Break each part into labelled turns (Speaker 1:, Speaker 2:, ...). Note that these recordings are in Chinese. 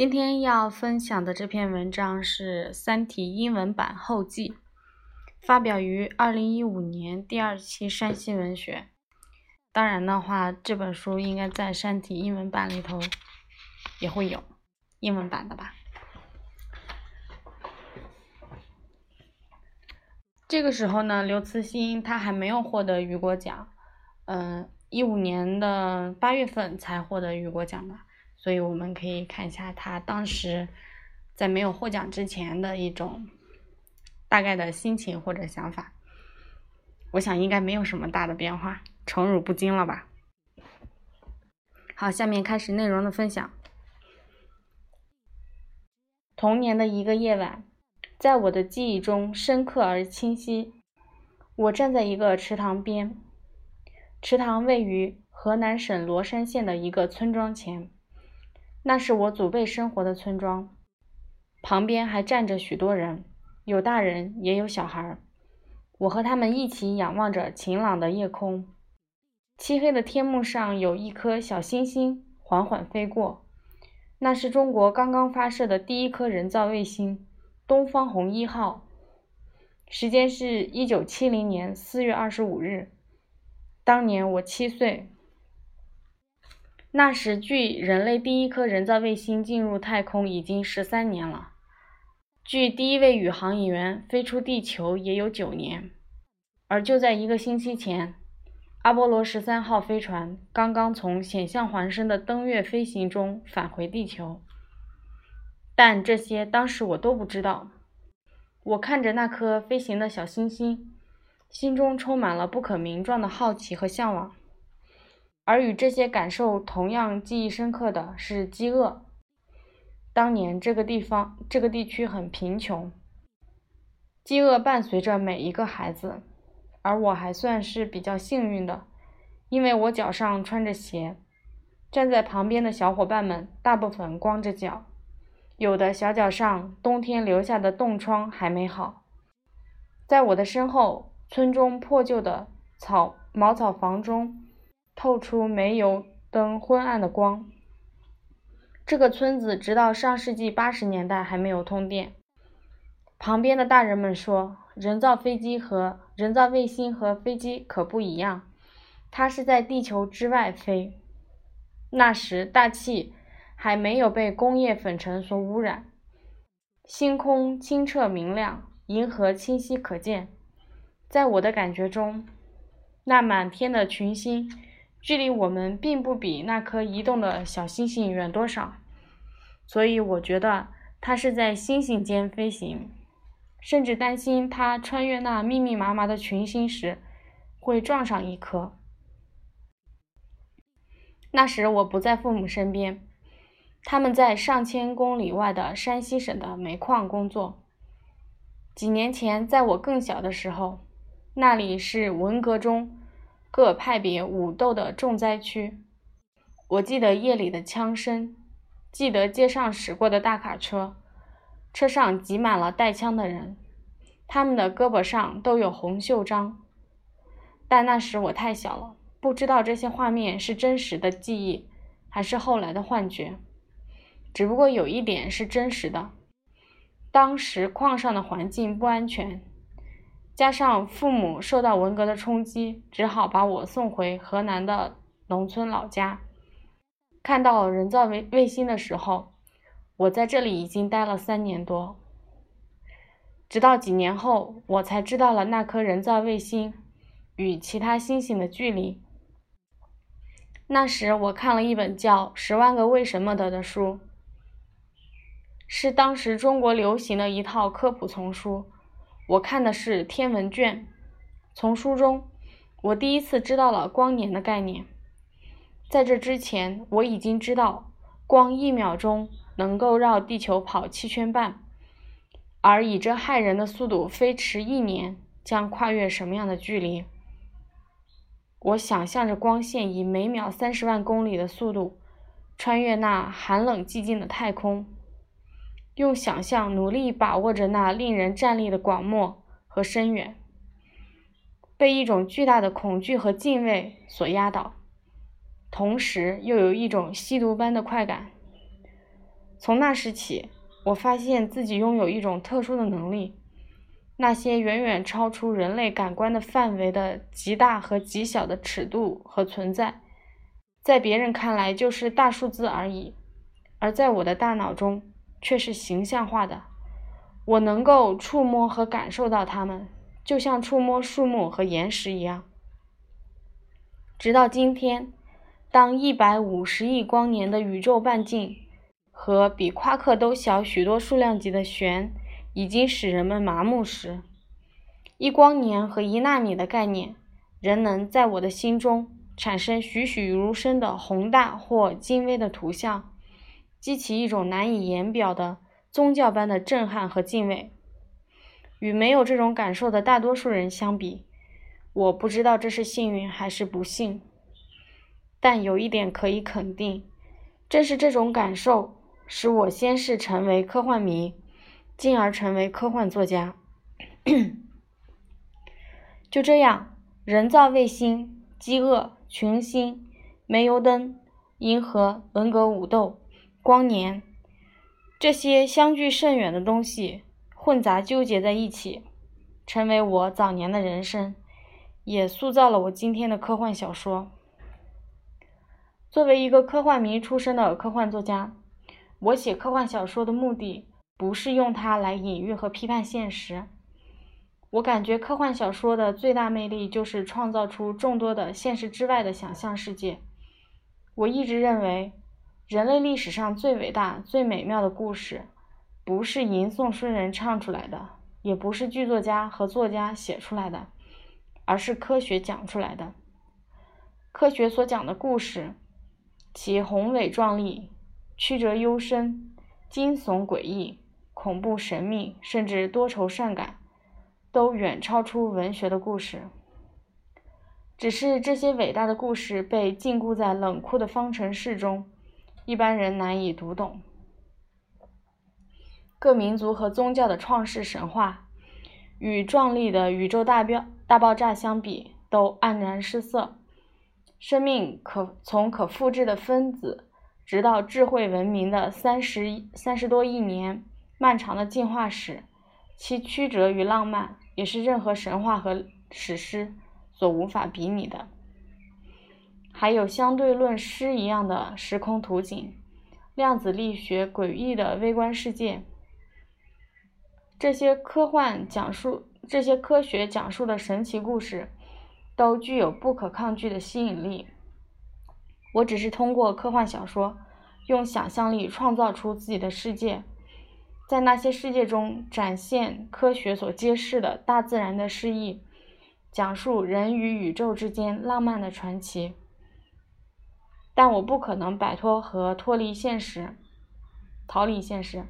Speaker 1: 今天要分享的这篇文章是《三体》英文版后记，发表于二零一五年第二期山西文学。当然的话，这本书应该在《山体》英文版里头也会有英文版的吧。这个时候呢，刘慈欣他还没有获得雨果奖，嗯，一五年的八月份才获得雨果奖的。所以我们可以看一下他当时在没有获奖之前的一种大概的心情或者想法。我想应该没有什么大的变化，宠辱不惊了吧？好，下面开始内容的分享。童年的一个夜晚，在我的记忆中深刻而清晰。我站在一个池塘边，池塘位于河南省罗山县的一个村庄前。那是我祖辈生活的村庄，旁边还站着许多人，有大人也有小孩。我和他们一起仰望着晴朗的夜空，漆黑的天幕上有一颗小星星缓缓飞过。那是中国刚刚发射的第一颗人造卫星“东方红一号”，时间是一九七零年四月二十五日。当年我七岁。那时，距人类第一颗人造卫星进入太空已经十三年了，距第一位宇航员飞出地球也有九年。而就在一个星期前，阿波罗十三号飞船刚刚从险象环生的登月飞行中返回地球。但这些当时我都不知道。我看着那颗飞行的小星星，心中充满了不可名状的好奇和向往。而与这些感受同样记忆深刻的是饥饿。当年这个地方、这个地区很贫穷，饥饿伴随着每一个孩子。而我还算是比较幸运的，因为我脚上穿着鞋。站在旁边的小伙伴们大部分光着脚，有的小脚上冬天留下的冻疮还没好。在我的身后，村中破旧的草茅草房中。透出煤油灯昏暗的光。这个村子直到上世纪八十年代还没有通电。旁边的大人们说，人造飞机和人造卫星和飞机可不一样，它是在地球之外飞。那时大气还没有被工业粉尘所污染，星空清澈明亮，银河清晰可见。在我的感觉中，那满天的群星。距离我们并不比那颗移动的小星星远多少，所以我觉得它是在星星间飞行，甚至担心它穿越那密密麻麻的群星时会撞上一颗。那时我不在父母身边，他们在上千公里外的山西省的煤矿工作。几年前，在我更小的时候，那里是文革中。各派别武斗的重灾区。我记得夜里的枪声，记得街上驶过的大卡车，车上挤满了带枪的人，他们的胳膊上都有红袖章。但那时我太小了，不知道这些画面是真实的记忆，还是后来的幻觉。只不过有一点是真实的：当时矿上的环境不安全。加上父母受到文革的冲击，只好把我送回河南的农村老家。看到人造卫卫星的时候，我在这里已经待了三年多。直到几年后，我才知道了那颗人造卫星与其他星星的距离。那时我看了一本叫《十万个为什么》的的书，是当时中国流行的一套科普丛书。我看的是天文卷，从书中，我第一次知道了光年的概念。在这之前，我已经知道光一秒钟能够绕地球跑七圈半，而以这骇人的速度飞驰一年，将跨越什么样的距离？我想象着光线以每秒三十万公里的速度穿越那寒冷寂静的太空。用想象努力把握着那令人站立的广漠和深远，被一种巨大的恐惧和敬畏所压倒，同时又有一种吸毒般的快感。从那时起，我发现自己拥有一种特殊的能力，那些远远超出人类感官的范围的极大和极小的尺度和存在，在别人看来就是大数字而已，而在我的大脑中却是形象化的。我能够触摸和感受到它们，就像触摸树木和岩石一样。直到今天，当一百五十亿光年的宇宙半径。和比夸克都小许多数量级的弦已经使人们麻木时，一光年和一纳米的概念仍能在我的心中产生栩栩如生的宏大或精微的图像，激起一种难以言表的宗教般的震撼和敬畏。与没有这种感受的大多数人相比，我不知道这是幸运还是不幸，但有一点可以肯定，正是这种感受。使我先是成为科幻迷，进而成为科幻作家。就这样，人造卫星、饥饿、群星、煤油灯、银河、文革武斗、光年，这些相距甚远的东西混杂纠结在一起，成为我早年的人生，也塑造了我今天的科幻小说。作为一个科幻迷出身的科幻作家。我写科幻小说的目的不是用它来隐喻和批判现实。我感觉科幻小说的最大魅力就是创造出众多的现实之外的想象世界。我一直认为，人类历史上最伟大、最美妙的故事，不是吟诵诗人唱出来的，也不是剧作家和作家写出来的，而是科学讲出来的。科学所讲的故事，其宏伟壮丽。曲折幽深、惊悚诡异、恐怖神秘，甚至多愁善感，都远超出文学的故事。只是这些伟大的故事被禁锢在冷酷的方程式中，一般人难以读懂。各民族和宗教的创世神话，与壮丽的宇宙大标大爆炸相比，都黯然失色。生命可从可复制的分子。直到智慧文明的三十三十多亿年漫长的进化史，其曲折与浪漫也是任何神话和史诗所无法比拟的。还有相对论诗一样的时空图景，量子力学诡异的微观世界，这些科幻讲述、这些科学讲述的神奇故事，都具有不可抗拒的吸引力。我只是通过科幻小说，用想象力创造出自己的世界，在那些世界中展现科学所揭示的大自然的诗意，讲述人与宇宙之间浪漫的传奇。但我不可能摆脱和脱离现实，逃离现实，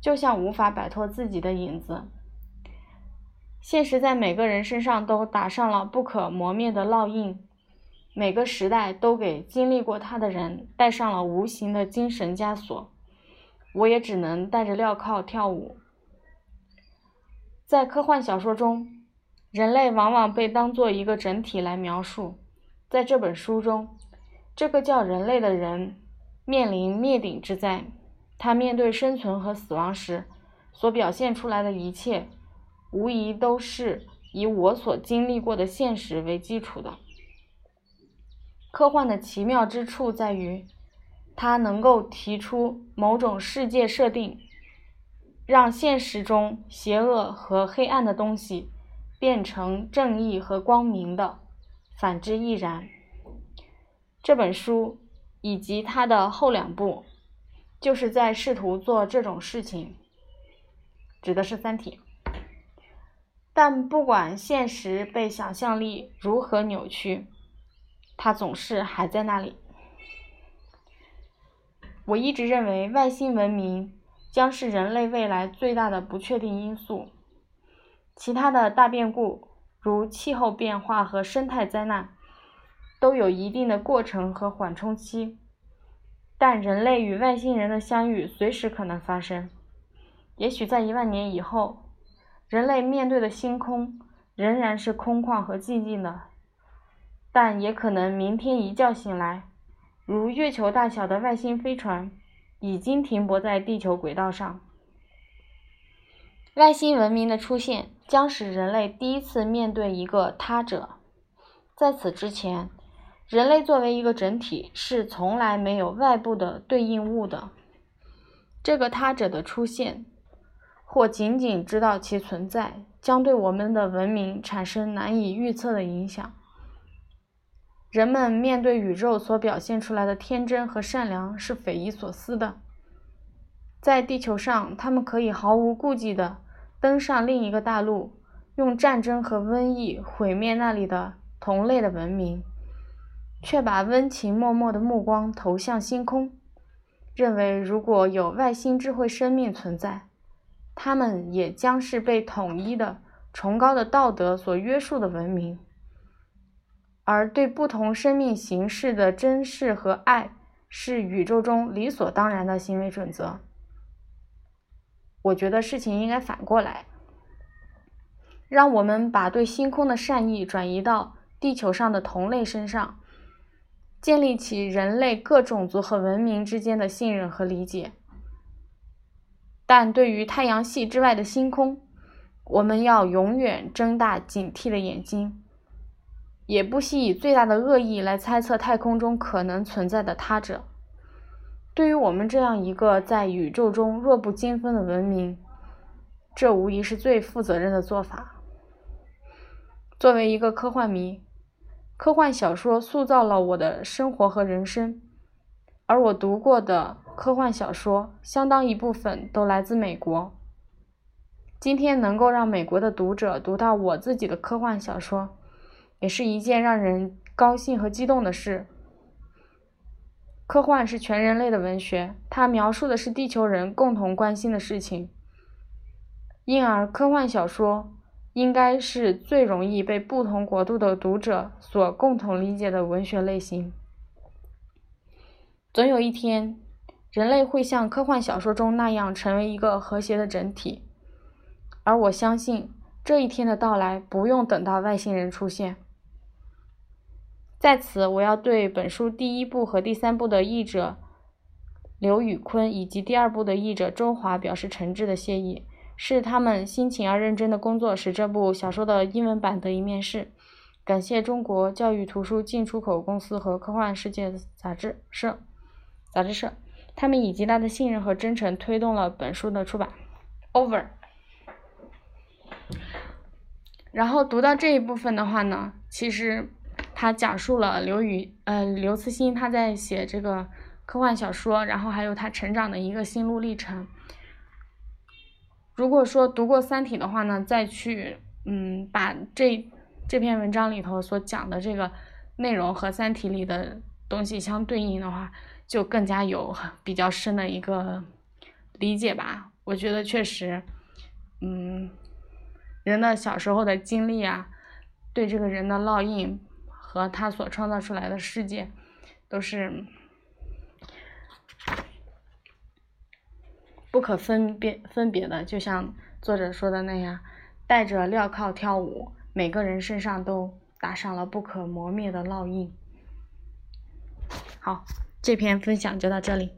Speaker 1: 就像无法摆脱自己的影子。现实在每个人身上都打上了不可磨灭的烙印。每个时代都给经历过它的人戴上了无形的精神枷锁，我也只能戴着镣铐跳舞。在科幻小说中，人类往往被当做一个整体来描述。在这本书中，这个叫人类的人面临灭顶之灾，他面对生存和死亡时所表现出来的一切，无疑都是以我所经历过的现实为基础的。科幻的奇妙之处在于，它能够提出某种世界设定，让现实中邪恶和黑暗的东西变成正义和光明的，反之亦然。这本书以及它的后两部，就是在试图做这种事情，指的是《三体》。但不管现实被想象力如何扭曲。它总是还在那里。我一直认为外星文明将是人类未来最大的不确定因素。其他的大变故，如气候变化和生态灾难，都有一定的过程和缓冲期。但人类与外星人的相遇随时可能发生。也许在一万年以后，人类面对的星空仍然是空旷和寂静的。但也可能明天一觉醒来，如月球大小的外星飞船已经停泊在地球轨道上。外星文明的出现将使人类第一次面对一个他者。在此之前，人类作为一个整体是从来没有外部的对应物的。这个他者的出现，或仅仅知道其存在，将对我们的文明产生难以预测的影响。人们面对宇宙所表现出来的天真和善良是匪夷所思的。在地球上，他们可以毫无顾忌地登上另一个大陆，用战争和瘟疫毁灭那里的同类的文明，却把温情脉脉的目光投向星空，认为如果有外星智慧生命存在，他们也将是被统一的、崇高的道德所约束的文明。而对不同生命形式的珍视和爱，是宇宙中理所当然的行为准则。我觉得事情应该反过来，让我们把对星空的善意转移到地球上的同类身上，建立起人类各种族和文明之间的信任和理解。但对于太阳系之外的星空，我们要永远睁大警惕的眼睛。也不惜以最大的恶意来猜测太空中可能存在的他者。对于我们这样一个在宇宙中弱不禁风的文明，这无疑是最负责任的做法。作为一个科幻迷，科幻小说塑造了我的生活和人生，而我读过的科幻小说相当一部分都来自美国。今天能够让美国的读者读到我自己的科幻小说。也是一件让人高兴和激动的事。科幻是全人类的文学，它描述的是地球人共同关心的事情，因而科幻小说应该是最容易被不同国度的读者所共同理解的文学类型。总有一天，人类会像科幻小说中那样成为一个和谐的整体，而我相信这一天的到来不用等到外星人出现。在此，我要对本书第一部和第三部的译者刘宇坤以及第二部的译者周华表示诚挚的谢意。是他们辛勤而认真的工作，使这部小说的英文版得以面世。感谢中国教育图书进出口公司和科幻世界杂志社杂志社，他们以极大的信任和真诚推动了本书的出版。Over。然后读到这一部分的话呢，其实。他讲述了刘宇呃刘慈欣他在写这个科幻小说，然后还有他成长的一个心路历程。如果说读过《三体》的话呢，再去嗯把这这篇文章里头所讲的这个内容和《三体》里的东西相对应的话，就更加有比较深的一个理解吧。我觉得确实，嗯，人的小时候的经历啊，对这个人的烙印。和他所创造出来的世界，都是不可分辨分别的。就像作者说的那样，戴着镣铐跳舞，每个人身上都打上了不可磨灭的烙印。好，这篇分享就到这里。